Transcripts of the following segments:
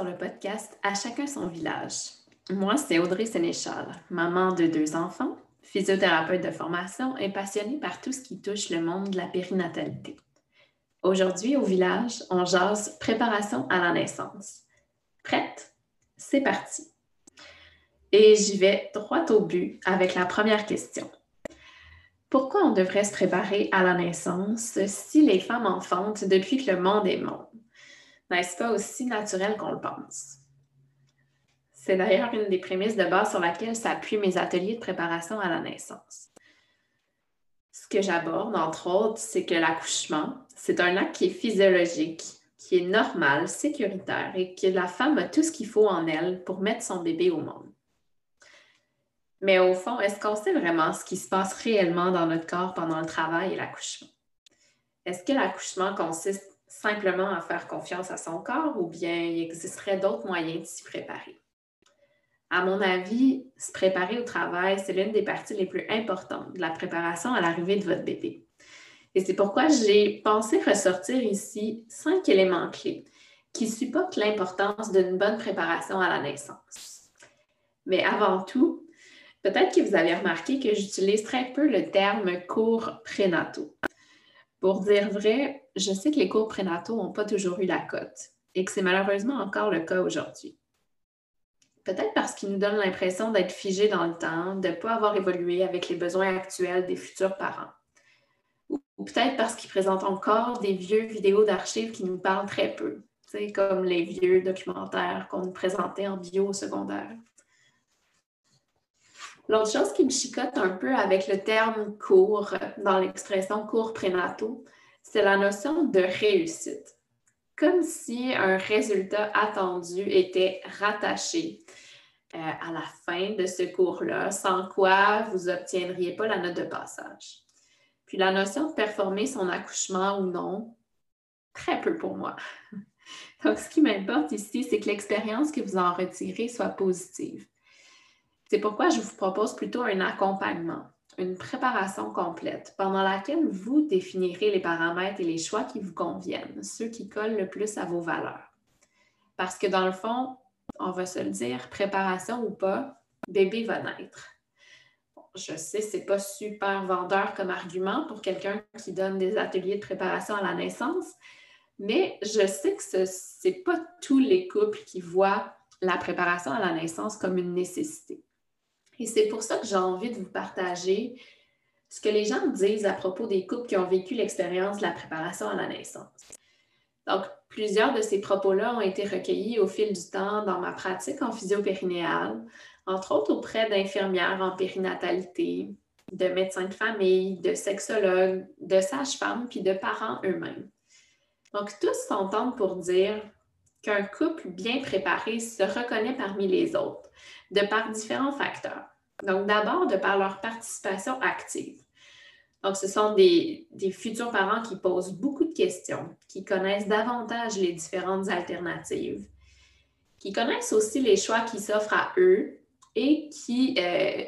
sur le podcast À chacun son village. Moi, c'est Audrey Sénéchal, maman de deux enfants, physiothérapeute de formation et passionnée par tout ce qui touche le monde de la périnatalité. Aujourd'hui, au village, on jase préparation à la naissance. Prête? C'est parti. Et j'y vais droit au but avec la première question. Pourquoi on devrait se préparer à la naissance si les femmes enfantent depuis que le monde est monde? N'est-ce pas aussi naturel qu'on le pense? C'est d'ailleurs une des prémices de base sur laquelle s'appuient mes ateliers de préparation à la naissance. Ce que j'aborde, entre autres, c'est que l'accouchement, c'est un acte qui est physiologique, qui est normal, sécuritaire et que la femme a tout ce qu'il faut en elle pour mettre son bébé au monde. Mais au fond, est-ce qu'on sait vraiment ce qui se passe réellement dans notre corps pendant le travail et l'accouchement? Est-ce que l'accouchement consiste simplement à faire confiance à son corps ou bien il existerait d'autres moyens de s'y préparer? À mon avis, se préparer au travail, c'est l'une des parties les plus importantes de la préparation à l'arrivée de votre bébé. Et c'est pourquoi j'ai pensé ressortir ici cinq éléments clés qui supportent l'importance d'une bonne préparation à la naissance. Mais avant tout, Peut-être que vous avez remarqué que j'utilise très peu le terme cours prénataux. Pour dire vrai, je sais que les cours prénataux n'ont pas toujours eu la cote et que c'est malheureusement encore le cas aujourd'hui. Peut-être parce qu'ils nous donnent l'impression d'être figés dans le temps, de ne pas avoir évolué avec les besoins actuels des futurs parents. Ou, peut-être parce qu'ils présentent encore des vieux vidéos d'archives qui nous parlent très peu, comme les vieux documentaires qu'on nous présentait en bio au secondaire. L'autre chose qui me chicote un peu avec le terme cours dans l'expression cours prénataux, c'est la notion de réussite. Comme si un résultat attendu était rattaché euh, à la fin de ce cours-là, sans quoi vous n'obtiendriez pas la note de passage. Puis la notion de performer son accouchement ou non, très peu pour moi. Donc, ce qui m'importe ici, c'est que l'expérience que vous en retirez soit positive. C'est pourquoi je vous propose plutôt un accompagnement, une préparation complète pendant laquelle vous définirez les paramètres et les choix qui vous conviennent, ceux qui collent le plus à vos valeurs. Parce que dans le fond, on va se le dire, préparation ou pas, bébé va naître. je sais, ce n'est pas super vendeur comme argument pour quelqu'un qui donne des ateliers de préparation à la naissance, mais je sais que ce n'est pas tous les couples qui voient la préparation à la naissance comme une nécessité. Et c'est pour ça que j'ai envie de vous partager ce que les gens disent à propos des couples qui ont vécu l'expérience de la préparation à la naissance. Donc, plusieurs de ces propos-là ont été recueillis au fil du temps dans ma pratique en physiopérinéale, entre autres auprès d'infirmières en périnatalité, de médecins de famille, de sexologues, de sages-femmes, puis de parents eux-mêmes. Donc, tous s'entendent pour dire qu'un couple bien préparé se reconnaît parmi les autres, de par différents facteurs. Donc, d'abord, de par leur participation active. Donc, ce sont des, futurs parents qui posent beaucoup de questions, qui connaissent davantage les différentes alternatives, qui connaissent aussi les choix qui s'offrent à eux et qui, euh,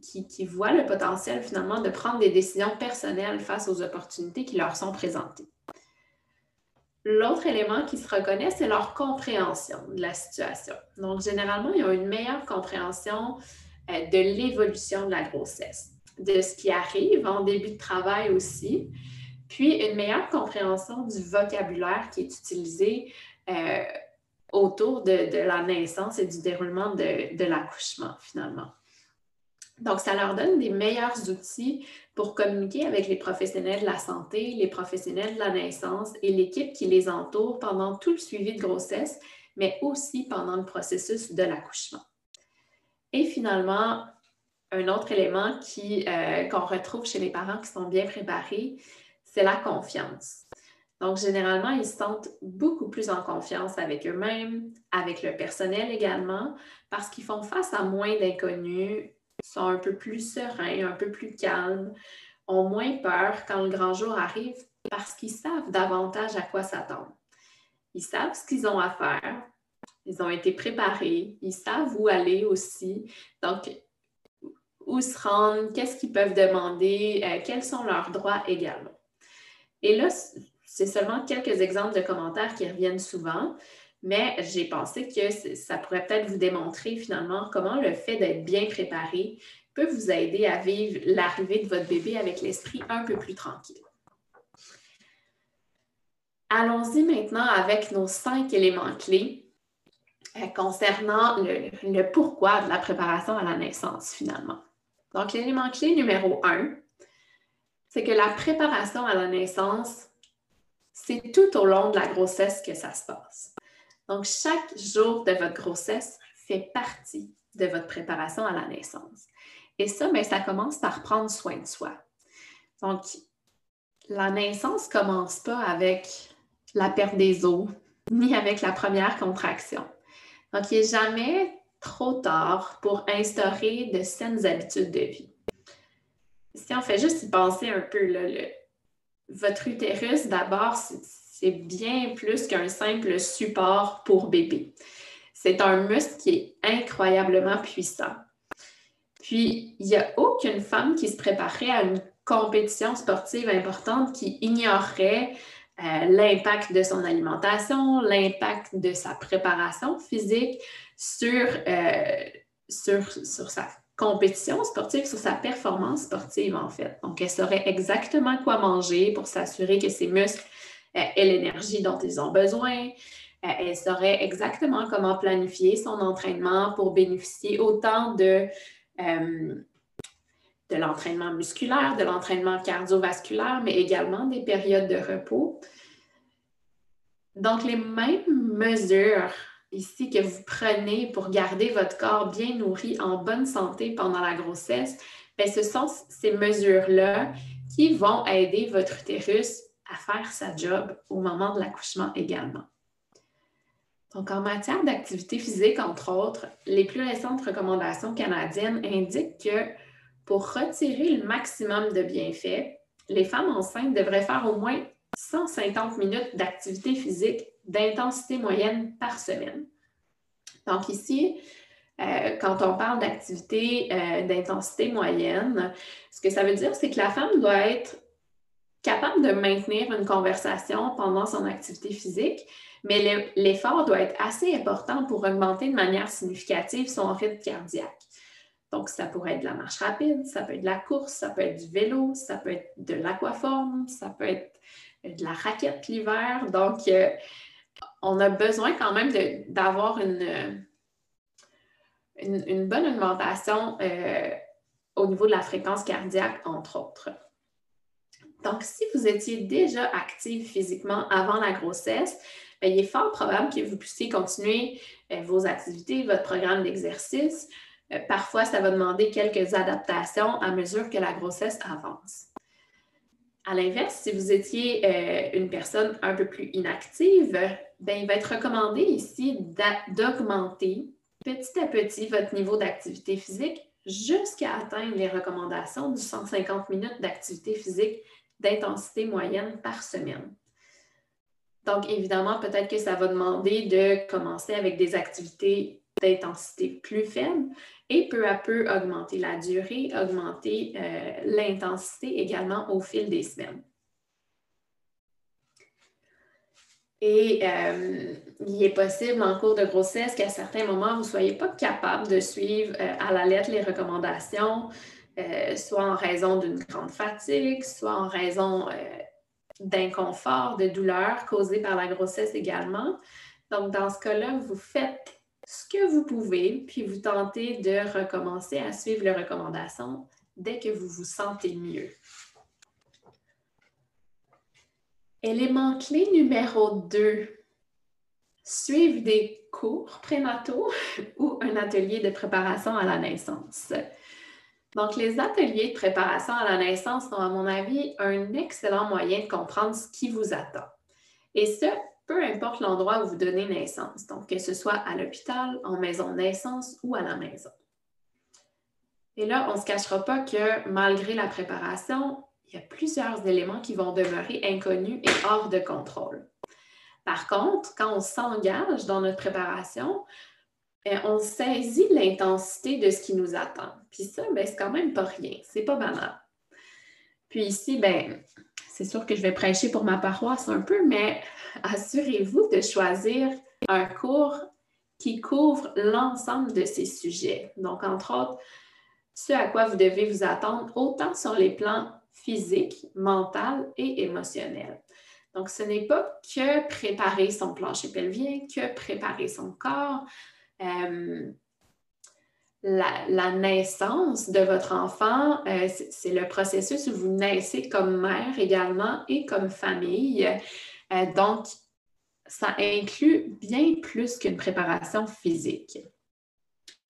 qui, qui, voient le potentiel finalement de prendre des décisions personnelles face aux opportunités qui leur sont présentées. L'autre élément qui se reconnaît, c'est leur compréhension de la situation. Donc, généralement, ils ont une meilleure compréhension de l'évolution de la grossesse, de ce qui arrive en début de travail aussi, puis une meilleure compréhension du vocabulaire qui est utilisé euh, autour de, la naissance et du déroulement de l'accouchement, finalement. Donc, ça leur donne des meilleurs outils pour communiquer avec les professionnels de la santé, les professionnels de la naissance et l'équipe qui les entoure pendant tout le suivi de grossesse, mais aussi pendant le processus de l'accouchement. Et finalement, un autre élément euh, qu'on retrouve chez les parents qui sont bien préparés, c'est la confiance. Donc, généralement, ils se sentent beaucoup plus en confiance avec eux-mêmes, avec le personnel également, parce qu'ils font face à moins d'inconnus, sont un peu plus sereins, un peu plus calmes, ont moins peur quand le grand jour arrive parce qu'ils savent davantage à quoi s'attendre. Ils savent ce qu'ils ont à faire, ils ont été préparés, ils savent où aller aussi. Donc, où se rendre, qu'est-ce qu'ils peuvent demander, euh, quels sont leurs droits également. Et là, c'est seulement quelques exemples de commentaires qui reviennent souvent, Mais j'ai pensé que ça pourrait peut-être vous démontrer finalement comment le fait d'être bien préparé peut vous aider à vivre l'arrivée de votre bébé avec l'esprit un peu plus tranquille. Allons-y maintenant avec nos cinq éléments clés euh, concernant le, pourquoi de la préparation à la naissance finalement. Donc, l'élément clé numéro un, c'est que la préparation à la naissance, c'est tout au long de la grossesse que ça se passe. Donc, chaque jour de votre grossesse fait partie de votre préparation à la naissance. Et ça, mais ben, ça commence par prendre soin de soi. Donc, la naissance ne commence pas avec la perte des os, ni avec la première contraction. Donc, il n'est jamais trop tard pour instaurer de saines habitudes de vie. Si on fait juste y penser un peu, votre utérus, d'abord, c'est bien plus qu'un simple support pour bébé. C'est un muscle qui est incroyablement puissant. Puis, il n'y a aucune femme qui se préparerait à une compétition sportive importante qui ignorerait euh, l'impact de son alimentation, l'impact de sa préparation physique sur, euh, sur, sur sa compétition sportive, sur sa performance sportive, en fait. Donc, elle saurait exactement quoi manger pour s'assurer que ses muscles euh, aient l'énergie dont ils ont besoin. elle saurait exactement comment planifier son entraînement pour bénéficier autant de de l'entraînement musculaire, de l'entraînement cardiovasculaire, mais également des périodes de repos. Donc, les mêmes mesures ici que vous prenez pour garder votre corps bien nourri, en bonne santé pendant la grossesse, bien, ce sont ces mesures-là qui vont aider votre utérus à faire sa job au moment de l'accouchement également. Donc, en matière d'activité physique, entre autres, les plus récentes recommandations canadiennes indiquent que pour retirer le maximum de bienfaits, les femmes enceintes devraient faire au moins 150 minutes d'activité physique d'intensité moyenne par semaine. Donc ici, euh, quand on parle d'activité euh, d'intensité moyenne, ce que ça veut dire, c'est que la femme doit être capable de maintenir une conversation pendant son activité physique, mais l'effort doit être assez important pour augmenter de manière significative son rythme cardiaque. Donc, ça pourrait être de la marche rapide, ça peut être de la course, ça peut être du vélo, ça peut être de l'aquaforme, ça peut être de la raquette l'hiver. Donc, euh, on a besoin quand même d'avoir une, une, bonne augmentation euh, au niveau de la fréquence cardiaque, entre autres. Donc, si vous étiez déjà active physiquement avant la grossesse, ben, il est fort probable que vous puissiez continuer euh, vos activités, votre programme d'exercice euh, parfois, ça va demander quelques adaptations à mesure que la grossesse avance. À l'inverse, si vous étiez euh, une personne un peu plus inactive, ben, il va être recommandé ici d'augmenter petit à petit votre niveau d'activité physique jusqu'à atteindre les recommandations du 150 minutes d'activité physique d'intensité moyenne par semaine. Donc, évidemment, peut-être que ça va demander de commencer avec des activités d'intensité plus faible et peu à peu augmenter la durée, augmenter euh, l'intensité également au fil des semaines. Et euh, il est possible en cours de grossesse qu'à certains moments, vous ne soyez pas capable de suivre euh, à la lettre les recommandations, soit en raison d'une grande fatigue, soit en raison d'inconfort, de douleur causées par la grossesse également. Donc, dans ce cas-là, vous faites ce que vous pouvez, puis vous tentez de recommencer à suivre les recommandations dès que vous vous sentez mieux. Élément clé numéro 2. Suivre des cours prénataux ou un atelier de préparation à la naissance. Donc, les ateliers de préparation à la naissance sont, à mon avis, un excellent moyen de comprendre ce qui vous attend. Et ce, peu importe l'endroit où vous donnez naissance, donc que ce soit à l'hôpital, en maison de naissance ou à la maison. Et là, on ne se cachera pas que malgré la préparation, il y a plusieurs éléments qui vont demeurer inconnus et hors de contrôle. Par contre, quand on s'engage dans notre préparation, ben, on saisit l'intensité de ce qui nous attend. Puis ça, ben, c'est quand même pas rien, c'est pas banal. Puis ici, ben, c'est sûr que je vais prêcher pour ma paroisse un peu, mais assurez-vous de choisir un cours qui couvre l'ensemble de ces sujets. Donc, entre autres, ce à quoi vous devez vous attendre, autant sur les plans physiques, mental et émotionnel. Donc, ce n'est pas que préparer son plancher pelvien, que préparer son corps. Euh, la, naissance de votre enfant, euh, c'est le processus où vous naissez comme mère également et comme famille. Euh, donc, ça inclut bien plus qu'une préparation physique.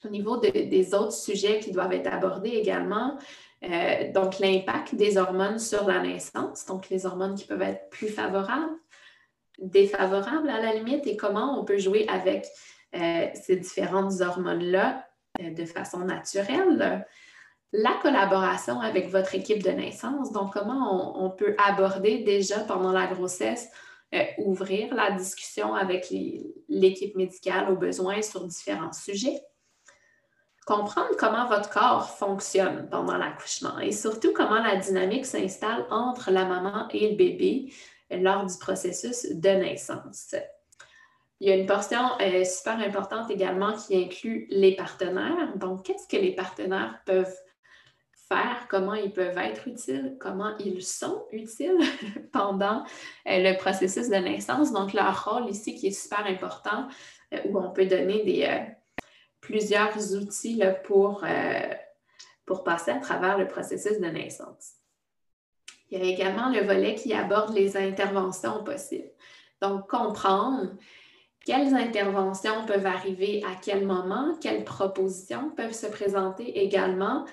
Au niveau des autres sujets qui doivent être abordés également, euh, donc l'impact des hormones sur la naissance, donc les hormones qui peuvent être plus favorables, défavorables à la limite, et comment on peut jouer avec ces différentes hormones-là de façon naturelle. La collaboration avec votre équipe de naissance, donc comment on, peut aborder déjà pendant la grossesse, euh, ouvrir la discussion avec l'équipe médicale au besoin sur différents sujets? Comprendre comment votre corps fonctionne pendant l'accouchement et surtout comment la dynamique s'installe entre la maman et le bébé lors du processus de naissance. Il y a une portion euh, super importante également qui inclut les partenaires. Donc, qu'est-ce que les partenaires peuvent faire, comment ils peuvent être utiles, comment ils sont utiles pendant euh, le processus de naissance? Donc, leur rôle ici qui est super important, euh, où on peut donner des, plusieurs outils pour, pour passer à travers le processus de naissance. Il y a également le volet qui aborde les interventions possibles. Donc, comprendre quelles interventions peuvent arriver à quel moment, quelles propositions peuvent se présenter également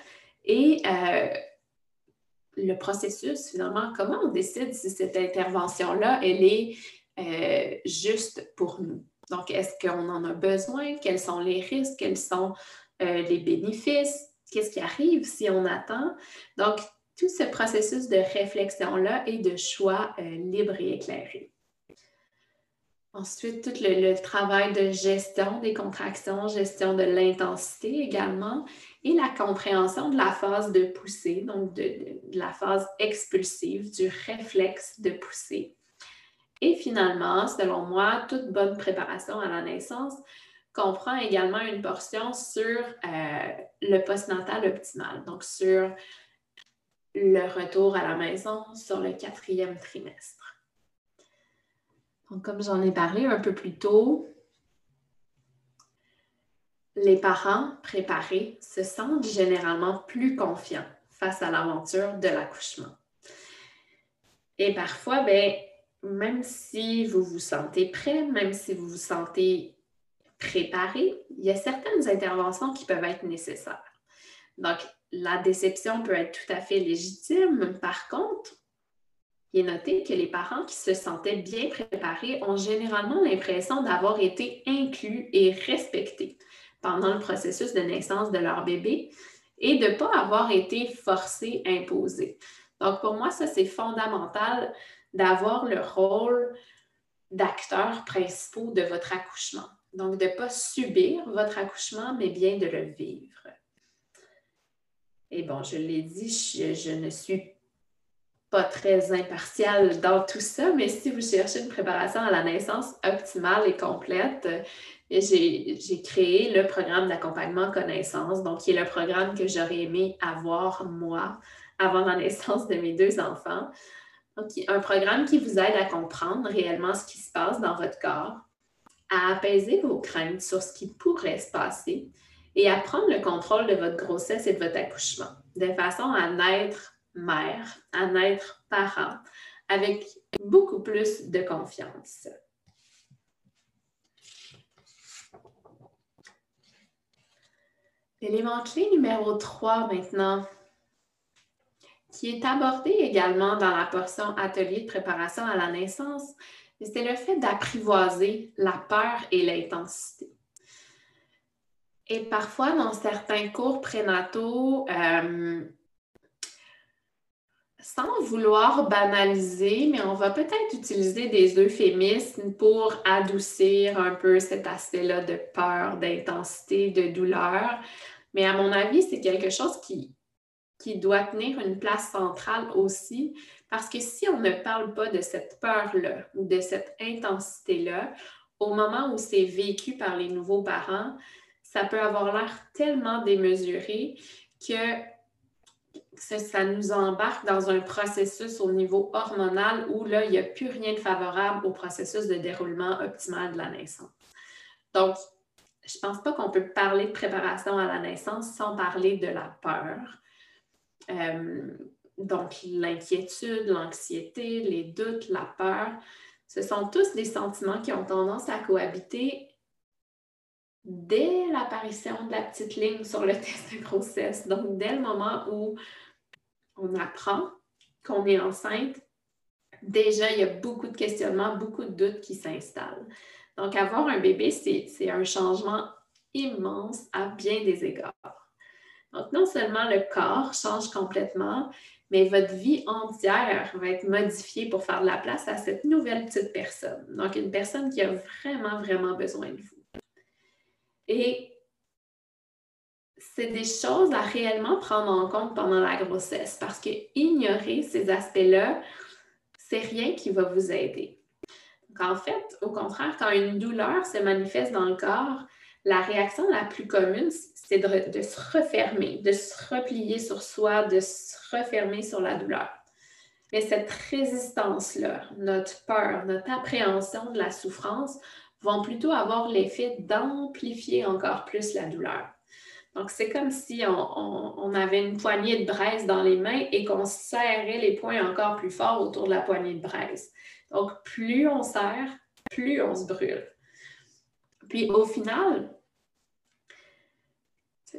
et euh, le processus, finalement, comment on décide si cette intervention-là, elle est euh, juste pour nous? Donc, est-ce qu'on en a besoin? Quels sont les risques? Quels sont euh, les bénéfices? Qu'est-ce qui arrive si on attend? Donc, tout ce processus de réflexion-là et de choix libre et éclairé. Ensuite, tout le, travail de gestion des contractions, gestion de l'intensité également, et la compréhension de la phase de poussée, donc de, la phase expulsive, du réflexe de poussée. Et finalement, selon moi, toute bonne préparation à la naissance comprend également une portion sur euh, le postnatal optimal, donc sur le retour à la maison sur le quatrième trimestre comme j'en ai parlé un peu plus tôt, les parents préparés se sentent généralement plus confiants face à l'aventure de l'accouchement. Et parfois, ben, même si vous vous sentez prêt, même si vous vous sentez préparé, il y a certaines interventions qui peuvent être nécessaires. Donc, la déception peut être tout à fait légitime. Par contre, il est noté que les parents qui se sentaient bien préparés ont généralement l'impression d'avoir été inclus et respectés pendant le processus de naissance de leur bébé et de ne pas avoir été forcés, imposés. Donc, pour moi, ça, c'est fondamental d'avoir le rôle d'acteur principaux de votre accouchement. Donc, de ne pas subir votre accouchement, mais bien de le vivre. Et bon, je l'ai dit, je, je ne suis pas très impartial dans tout ça, mais si vous cherchez une préparation à la naissance optimale et complète, euh, j'ai créé le programme d'accompagnement connaissance, donc qui est le programme que j'aurais aimé avoir moi avant la naissance de mes deux enfants. Donc, un programme qui vous aide à comprendre réellement ce qui se passe dans votre corps, à apaiser vos craintes sur ce qui pourrait se passer et à prendre le contrôle de votre grossesse et de votre accouchement, de façon à naître mère, à naître parent, avec beaucoup plus de confiance. L'élément clé numéro 3 maintenant, qui est abordé également dans la portion atelier de préparation à la naissance, c'est le fait d'apprivoiser la peur et l'intensité. Et parfois, dans certains cours prénataux, euh, sans vouloir banaliser, mais on va peut-être utiliser des euphémismes pour adoucir un peu cet aspect-là de peur, d'intensité, de douleur. Mais à mon avis, c'est quelque chose qui, qui doit tenir une place centrale aussi, parce que si on ne parle pas de cette peur-là ou de cette intensité-là, au moment où c'est vécu par les nouveaux parents, ça peut avoir l'air tellement démesuré que ça, nous embarque dans un processus au niveau hormonal où là, il n'y a plus rien de favorable au processus de déroulement optimal de la naissance. Donc, je ne pense pas qu'on peut parler de préparation à la naissance sans parler de la peur. Euh, donc, l'inquiétude, l'anxiété, les doutes, la peur, ce sont tous des sentiments qui ont tendance à cohabiter dès l'apparition de la petite ligne sur le test de grossesse. Donc, dès le moment où on apprend qu'on est enceinte, déjà, il y a beaucoup de questionnements, beaucoup de doutes qui s'installent. Donc, avoir un bébé, c'est un changement immense à bien des égards. Donc, non seulement le corps change complètement, mais votre vie entière va être modifiée pour faire de la place à cette nouvelle petite personne. Donc, une personne qui a vraiment, vraiment besoin de vous. Et c'est des choses à réellement prendre en compte pendant la grossesse parce que ignorer ces aspects-là, c'est rien qui va vous aider. Donc, en fait, au contraire, quand une douleur se manifeste dans le corps, la réaction la plus commune, c'est de, se refermer, de se replier sur soi, de se refermer sur la douleur. Mais cette résistance-là, notre peur, notre appréhension de la souffrance vont plutôt avoir l'effet d'amplifier encore plus la douleur. Donc, c'est comme si on, avait une poignée de braise dans les mains et qu'on serrait les poings encore plus fort autour de la poignée de braise. Donc, plus on serre, plus on se brûle. Puis, au final,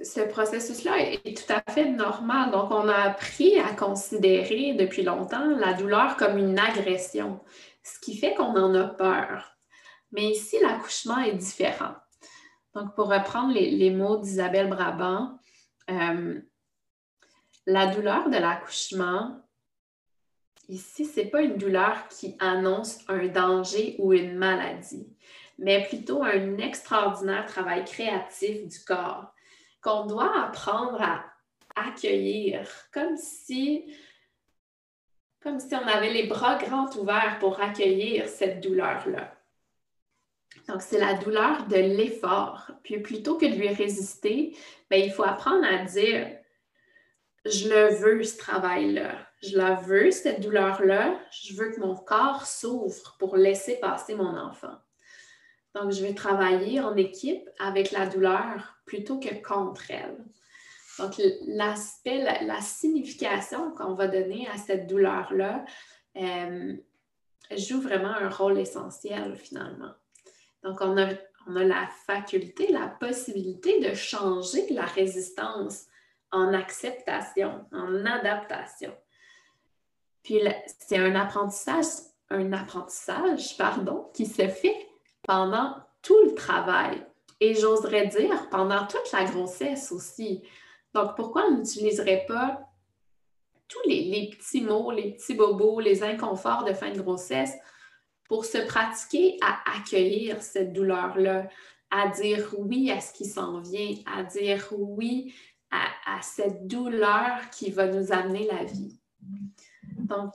ce processus-là est tout à fait normal. Donc, on a appris à considérer depuis longtemps la douleur comme une agression, ce qui fait qu'on en a peur. Mais ici, l'accouchement est différent. Donc, pour reprendre les, mots d'Isabelle Brabant, euh, la douleur de l'accouchement, ici, ce n'est pas une douleur qui annonce un danger ou une maladie, mais plutôt un extraordinaire travail créatif du corps qu'on doit apprendre à accueillir, comme si, comme si on avait les bras grands ouverts pour accueillir cette douleur-là. Donc, c'est la douleur de l'effort. Puis plutôt que de lui résister, bien, il faut apprendre à dire je le veux, ce travail-là. Je la veux, cette douleur-là. Je veux que mon corps s'ouvre pour laisser passer mon enfant. Donc, je vais travailler en équipe avec la douleur plutôt que contre elle. Donc, l'aspect, la, signification qu'on va donner à cette douleur-là euh, joue vraiment un rôle essentiel finalement. Donc, on a, la faculté, la possibilité de changer la résistance en acceptation, en adaptation. Puis, c'est un apprentissage, un apprentissage, pardon, qui se fait pendant tout le travail. Et j'oserais dire pendant toute la grossesse aussi. Donc, pourquoi on n'utiliserait pas tous les, les, petits mots, les petits bobos, les inconforts de fin de grossesse pour se pratiquer à accueillir cette douleur-là, à dire oui à ce qui s'en vient, à dire oui à, cette douleur qui va nous amener la vie. Donc,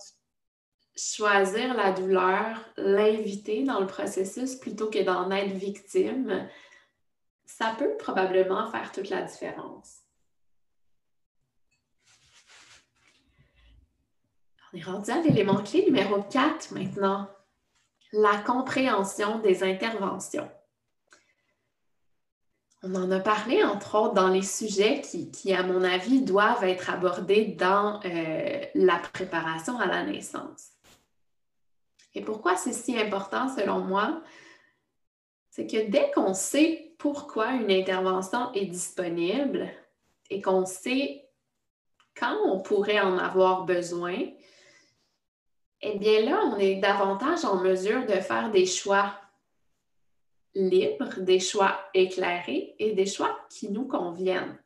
choisir la douleur, l'inviter dans le processus plutôt que d'en être victime, ça peut probablement faire toute la différence. On est rendu à l'élément clé numéro 4 maintenant la compréhension des interventions. On en a parlé, entre autres, dans les sujets qui, à mon avis, doivent être abordés dans euh, la préparation à la naissance. Et pourquoi c'est si important selon moi? C'est que dès qu'on sait pourquoi une intervention est disponible et qu'on sait quand on pourrait en avoir besoin, eh bien là, on est davantage en mesure de faire des choix libres, des choix éclairés et des choix qui nous conviennent.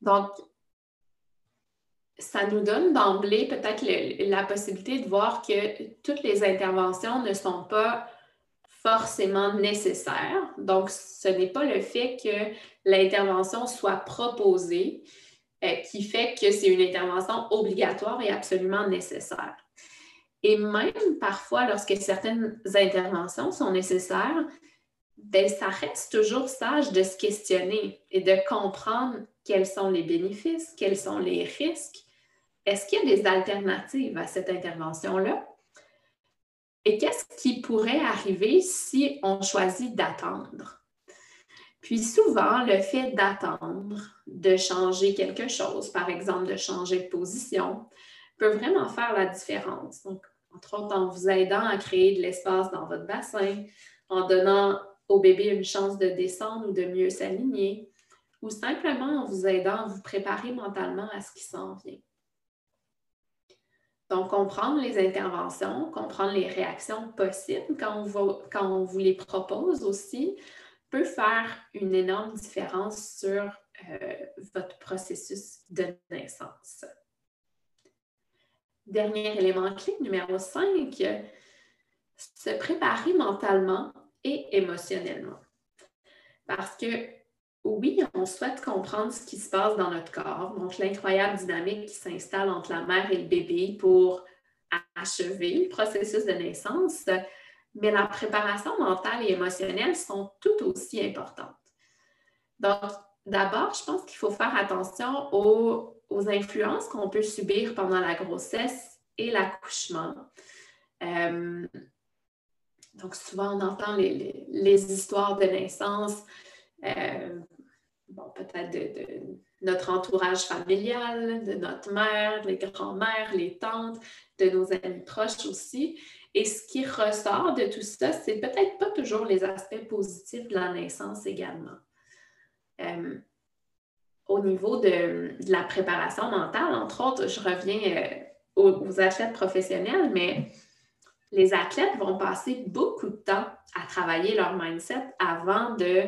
Donc, ça nous donne d'emblée peut-être la possibilité de voir que toutes les interventions ne sont pas forcément nécessaires. Donc, ce n'est pas le fait que l'intervention soit proposée euh, qui fait que c'est une intervention obligatoire et absolument nécessaire. Et même parfois, lorsque certaines interventions sont nécessaires, ben, ça reste toujours sage de se questionner et de comprendre quels sont les bénéfices, quels sont les risques. Est-ce qu'il y a des alternatives à cette intervention-là? Et qu'est-ce qui pourrait arriver si on choisit d'attendre? Puis souvent, le fait d'attendre, de changer quelque chose, par exemple de changer de position, peut vraiment faire la différence. Entre autres, en vous aidant à créer de l'espace dans votre bassin, en donnant au bébé une chance de descendre ou de mieux s'aligner, ou simplement en vous aidant à vous préparer mentalement à ce qui s'en vient. Donc, comprendre les interventions, comprendre les réactions possibles quand on, vous les propose aussi, peut faire une énorme différence sur euh, votre processus de naissance. Dernier élément clé, numéro 5, se préparer mentalement et émotionnellement. Parce que oui, on souhaite comprendre ce qui se passe dans notre corps, donc l'incroyable dynamique qui s'installe entre la mère et le bébé pour achever le processus de naissance, mais la préparation mentale et émotionnelle sont tout aussi importantes. Donc, d'abord, je pense qu'il faut faire attention aux, influences qu'on peut subir pendant la grossesse et l'accouchement. Euh, donc, souvent, on entend les, histoires de naissance, euh, bon, peut-être de, notre entourage familial, de notre mère, les grands-mères, les tantes, de nos amis proches aussi. Et ce qui ressort de tout ça, c'est peut-être pas toujours les aspects positifs de la naissance également. Euh, au niveau de, la préparation mentale, entre autres, je reviens euh, aux, athlètes professionnels, mais les athlètes vont passer beaucoup de temps à travailler leur mindset avant de,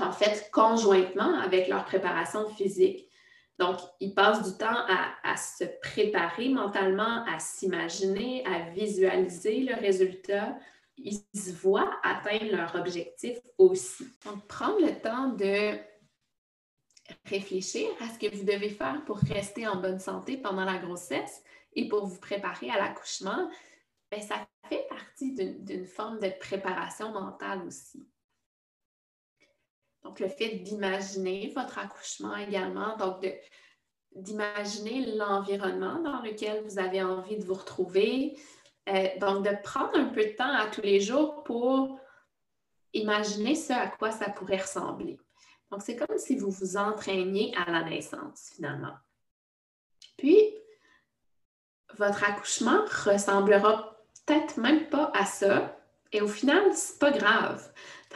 en fait, conjointement avec leur préparation physique. Donc, ils passent du temps à, se préparer mentalement, à s'imaginer, à visualiser le résultat. Ils se voient atteindre leur objectif aussi. Donc, prendre le temps de réfléchir à ce que vous devez faire pour rester en bonne santé pendant la grossesse et pour vous préparer à l'accouchement, bien, ça fait partie d'une forme de préparation mentale aussi. Donc, le fait d'imaginer votre accouchement également, donc d'imaginer l'environnement dans lequel vous avez envie de vous retrouver. Euh, donc, de prendre un peu de temps à tous les jours pour imaginer ce à quoi ça pourrait ressembler. Donc, c'est comme si vous vous entraîniez à la naissance, finalement. Puis, votre accouchement ressemblera peut-être même pas à ça. Et au final, c'est pas grave.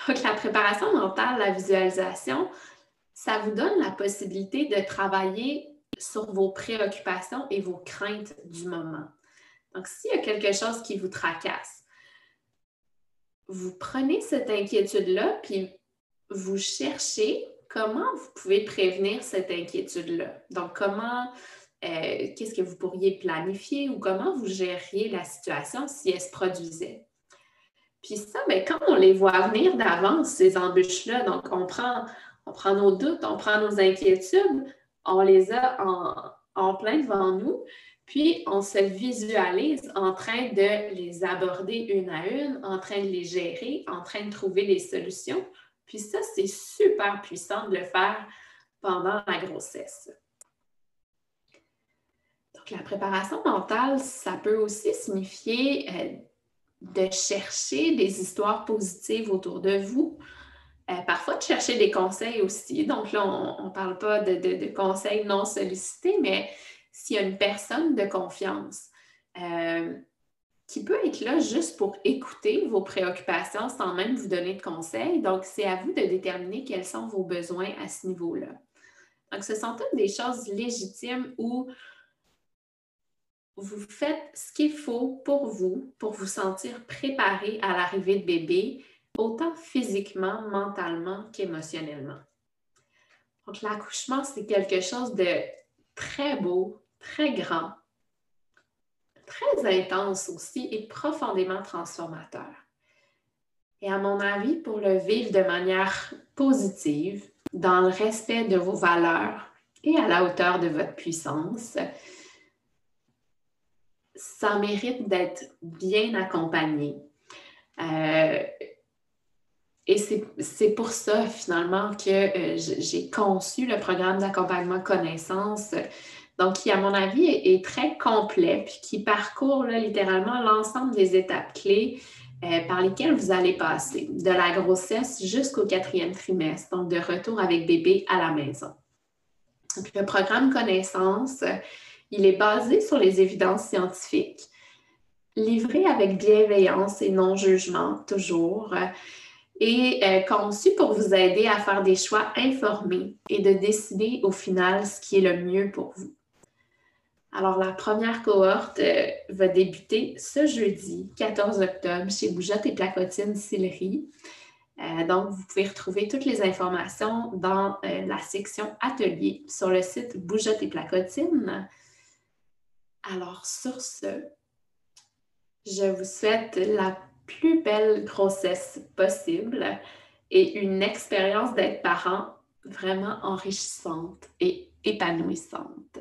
Donc, la préparation mentale, la visualisation, ça vous donne la possibilité de travailler sur vos préoccupations et vos craintes du moment. Donc, s'il y a quelque chose qui vous tracasse, vous prenez cette inquiétude-là, puis vous cherchez comment vous pouvez prévenir cette inquiétude-là? Donc, comment, euh, qu'est-ce que vous pourriez planifier ou comment vous gériez la situation si elle se produisait? Puis ça, ben, quand on les voit venir d'avance, ces embûches-là, donc on prend, on prend nos doutes, on prend nos inquiétudes, on les a en, en plein devant nous, puis on se visualise en train de les aborder une à une, en train de les gérer, en train de trouver des solutions. Puis ça, c'est super puissant de le faire pendant la grossesse. Donc, la préparation mentale, ça peut aussi signifier euh, de chercher des histoires positives autour de vous. Euh, parfois, de chercher des conseils aussi. Donc là, on ne parle pas de, conseils non sollicités, mais s'il y a une personne de confiance euh, qui peut être là juste pour écouter vos préoccupations sans même vous donner de conseils. Donc, c'est à vous de déterminer quels sont vos besoins à ce niveau-là. Donc, ce sont toutes des choses légitimes où vous faites ce qu'il faut pour vous, pour vous sentir préparé à l'arrivée de bébé, autant physiquement, mentalement qu'émotionnellement. Donc, l'accouchement, c'est quelque chose de très beau, très grand, très intense aussi et profondément transformateur. Et à mon avis, pour le vivre de manière positive, dans le respect de vos valeurs et à la hauteur de votre puissance, ça mérite d'être bien accompagné. Euh, et c'est pour ça, finalement, que euh, j'ai conçu le programme d'accompagnement connaissance, donc qui, à mon avis, est, très complet, puis qui parcourt littéralement l'ensemble des étapes clés euh, par lesquelles vous allez passer, de la grossesse jusqu'au quatrième trimestre, donc de retour avec bébé à la maison. Le programme connaissance, il est basé sur les évidences scientifiques, livré avec bienveillance et non-jugement, toujours et euh, conçu pour vous aider à faire des choix informés et de décider au final ce qui est le mieux pour vous. Alors, la première cohorte euh, va débuter ce jeudi, 14 octobre, chez Bougeotte et Placotine Sillery. Euh, donc, vous pouvez retrouver toutes les informations dans la section Atelier sur le site Bougeotte et Placotine. Alors, sur ce, je vous souhaite la plus belle grossesse possible et une expérience d'être parent vraiment enrichissante et épanouissante.